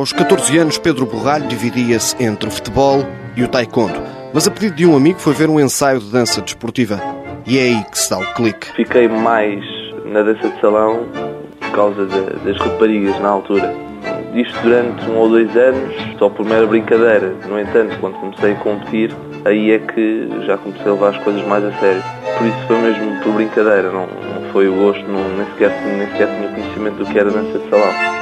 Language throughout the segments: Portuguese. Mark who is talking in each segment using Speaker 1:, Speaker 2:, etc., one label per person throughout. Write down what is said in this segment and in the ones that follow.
Speaker 1: Aos 14 anos, Pedro Borralho dividia-se entre o futebol e o taekwondo. Mas a pedido de um amigo foi ver um ensaio de dança desportiva. E é aí que se dá o clique.
Speaker 2: Fiquei mais na dança de salão por causa de, das raparigas na altura. Isto durante um ou dois anos, só por mera brincadeira. No entanto, quando comecei a competir, aí é que já comecei a levar as coisas mais a sério. Por isso foi mesmo por brincadeira, não, não foi o gosto, não, nem, sequer, nem sequer tinha conhecimento do que era dança de salão.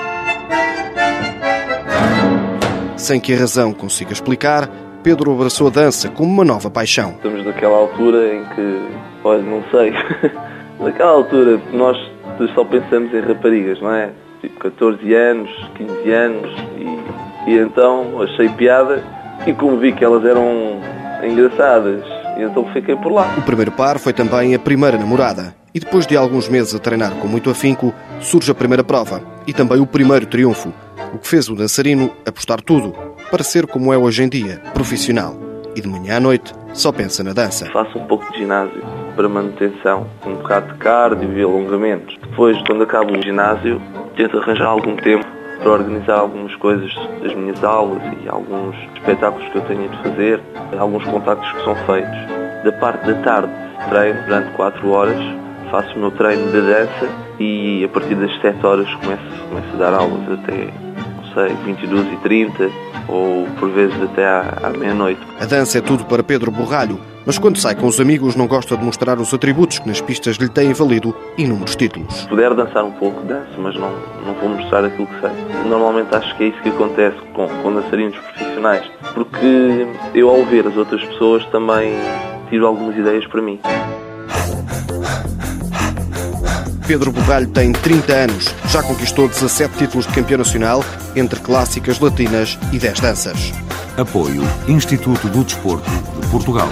Speaker 1: Sem que a razão consiga explicar, Pedro abraçou a dança como uma nova paixão.
Speaker 2: Estamos naquela altura em que, olha, não sei, naquela altura nós só pensamos em raparigas, não é? Tipo 14 anos, 15 anos e, e então achei piada e como vi que elas eram engraçadas, então fiquei por lá.
Speaker 1: O primeiro par foi também a primeira namorada. E depois de alguns meses a treinar com muito afinco, surge a primeira prova e também o primeiro triunfo o que fez o dançarino apostar tudo para ser como é hoje em dia, profissional. E de manhã à noite só pensa na dança.
Speaker 2: Faço um pouco de ginásio para manutenção, um bocado de cardio e alongamentos. Depois, quando acabo o ginásio, tento arranjar algum tempo para organizar algumas coisas das minhas aulas e alguns espetáculos que eu tenho de fazer, alguns contactos que são feitos. Da parte da tarde, treino durante 4 horas, faço o meu treino de dança e a partir das 7 horas começo, começo a dar aulas até sei, 22 e 30 ou por vezes até à, à meia-noite.
Speaker 1: A dança é tudo para Pedro Borralho, mas quando sai com os amigos não gosta de mostrar os atributos que nas pistas lhe têm valido inúmeros títulos.
Speaker 2: Se puder dançar um pouco, danço, mas não, não vou mostrar aquilo que sei. Normalmente acho que é isso que acontece com, com dançarinos profissionais, porque eu ao ver as outras pessoas também tiro algumas ideias para mim.
Speaker 1: Pedro Bugalho tem 30 anos, já conquistou 17 títulos de campeão nacional, entre clássicas latinas e 10 danças.
Speaker 3: Apoio Instituto do Desporto de Portugal.